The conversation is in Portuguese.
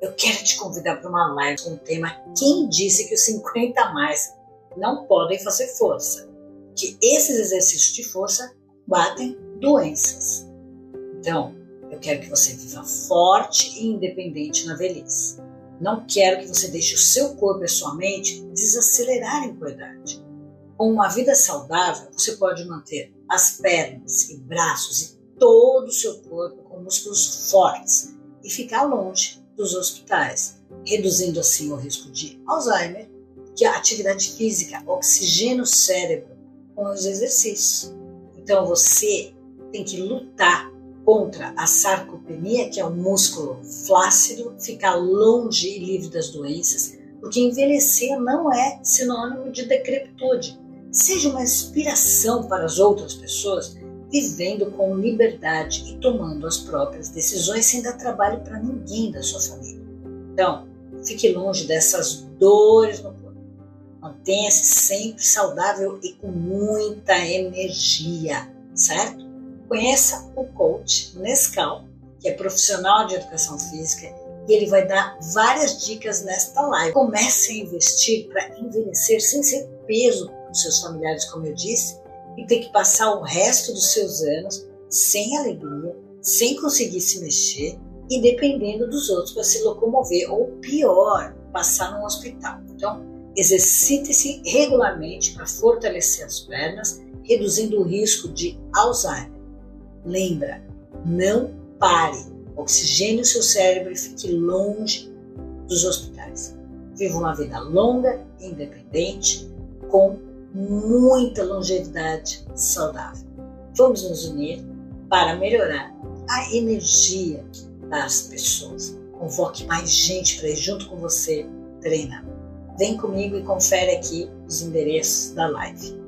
eu quero te convidar para uma live com o tema Quem disse que os 50 a mais não podem fazer força? Que esses exercícios de força batem doenças. Então, eu quero que você viva forte e independente na velhice. Não quero que você deixe o seu corpo e a sua mente desacelerarem com a idade. Com uma vida saudável, você pode manter as pernas e braços e todo o seu corpo com músculos fortes e ficar longe dos hospitais, reduzindo assim o risco de Alzheimer, que a atividade física oxigena o cérebro com os exercícios. Então você tem que lutar contra a sarcopenia, que é o músculo flácido, ficar longe e livre das doenças, porque envelhecer não é sinônimo de decrepitude. Seja uma inspiração para as outras pessoas, vivendo com liberdade e tomando as próprias decisões sem dar trabalho para ninguém da sua família. Então, fique longe dessas dores no corpo. Mantenha-se sempre saudável e com muita energia, certo? Conheça o coach Nescau, que é profissional de educação física, e ele vai dar várias dicas nesta live. Comece a investir para envelhecer sem ser peso para os seus familiares, como eu disse, e ter que passar o resto dos seus anos sem alegria, sem conseguir se mexer e dependendo dos outros para se locomover, ou pior, passar num hospital. Então, exercite-se regularmente para fortalecer as pernas, reduzindo o risco de Alzheimer. Lembra, não pare, oxigene o seu cérebro e fique longe dos hospitais. Viva uma vida longa, independente, com muita longevidade saudável. Vamos nos unir para melhorar a energia das pessoas. Convoque mais gente para ir junto com você treinar. Vem comigo e confere aqui os endereços da live.